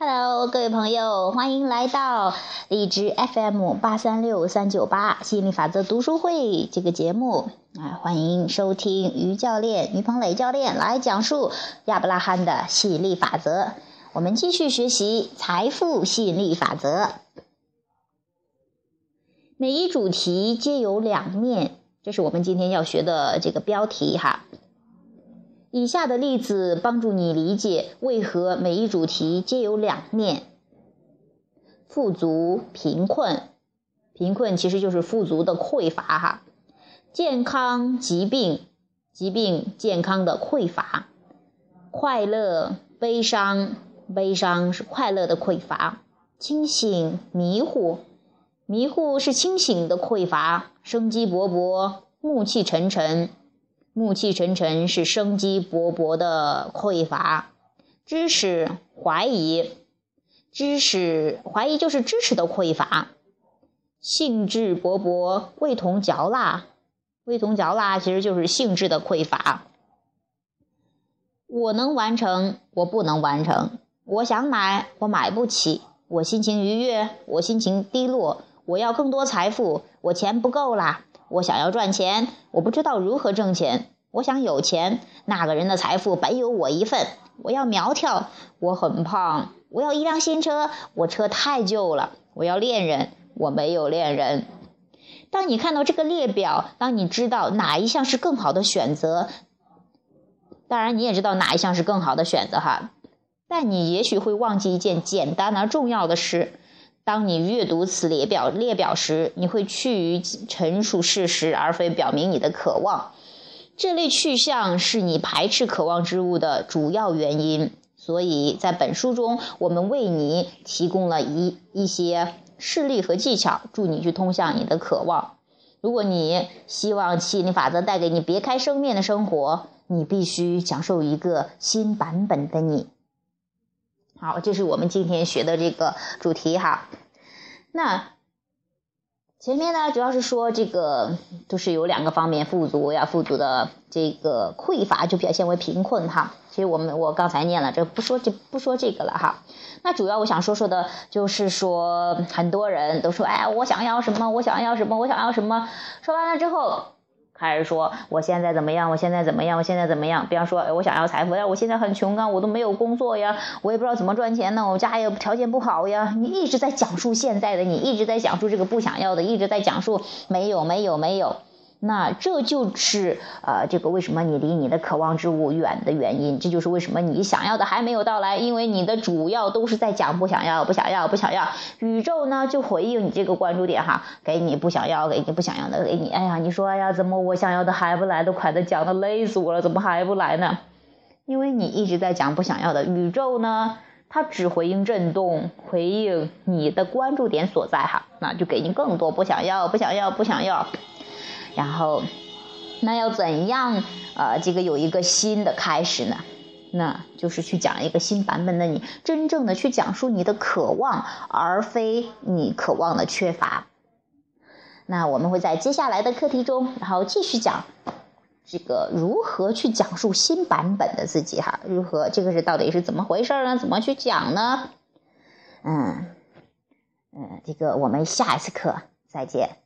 Hello，各位朋友，欢迎来到荔枝 FM 八三六三九八吸引力法则读书会这个节目啊，欢迎收听于教练于鹏磊教练来讲述亚伯拉罕的吸引力法则。我们继续学习财富吸引力法则。每一主题皆有两面，这是我们今天要学的这个标题哈。以下的例子帮助你理解为何每一主题皆有两面：富足、贫困，贫困其实就是富足的匮乏哈；健康、疾病，疾病、健康的匮乏；快乐、悲伤，悲伤是快乐的匮乏；清醒、迷糊，迷糊是清醒的匮乏；生机勃勃，暮气沉沉。暮气沉沉是生机勃勃的匮乏，知识怀疑，知识怀疑就是知识的匮乏，兴致勃勃，味同嚼蜡，味同嚼蜡其实就是兴致的匮乏。我能完成，我不能完成；我想买，我买不起；我心情愉悦，我心情低落；我要更多财富，我钱不够啦。我想要赚钱，我不知道如何挣钱。我想有钱，那个人的财富本有我一份。我要苗条，我很胖。我要一辆新车，我车太旧了。我要恋人，我没有恋人。当你看到这个列表，当你知道哪一项是更好的选择，当然你也知道哪一项是更好的选择哈。但你也许会忘记一件简单而重要的事。当你阅读此列表列表时，你会趋于陈述事实，而非表明你的渴望。这类去向是你排斥渴望之物的主要原因。所以在本书中，我们为你提供了一一些事例和技巧，助你去通向你的渴望。如果你希望吸引力法则带给你别开生面的生活，你必须享受一个新版本的你。好，这是我们今天学的这个主题哈。那前面呢，主要是说这个就是有两个方面，富足呀，富足的这个匮乏就表现为贫困哈。其实我们我刚才念了，这不说这不说这个了哈。那主要我想说说的就是说，很多人都说，哎，我想要什么，我想要什么，我想要什么。说完了之后。还是说我现在怎么样？我现在怎么样？我现在怎么样？比方说，我想要财富，但我现在很穷啊，我都没有工作呀，我也不知道怎么赚钱呢，我家也条件不好呀。你一直在讲述现在的你，一直在讲述这个不想要的，一直在讲述没有没有没有。那这就是呃，这个为什么你离你的渴望之物远的原因。这就是为什么你想要的还没有到来，因为你的主要都是在讲不想要，不想要，不想要。宇宙呢就回应你这个关注点哈，给你不想要，给你不想要的，给你。哎呀，你说哎呀，怎么我想要的还不来？都快的讲的累死我了，怎么还不来呢？因为你一直在讲不想要的，宇宙呢它只回应震动，回应你的关注点所在哈，那就给你更多不想要，不想要，不想要。然后，那要怎样呃，这个有一个新的开始呢？那就是去讲一个新版本的你，真正的去讲述你的渴望，而非你渴望的缺乏。那我们会在接下来的课题中，然后继续讲这个如何去讲述新版本的自己哈？如何这个是到底是怎么回事呢？怎么去讲呢？嗯嗯，这个我们下一次课再见。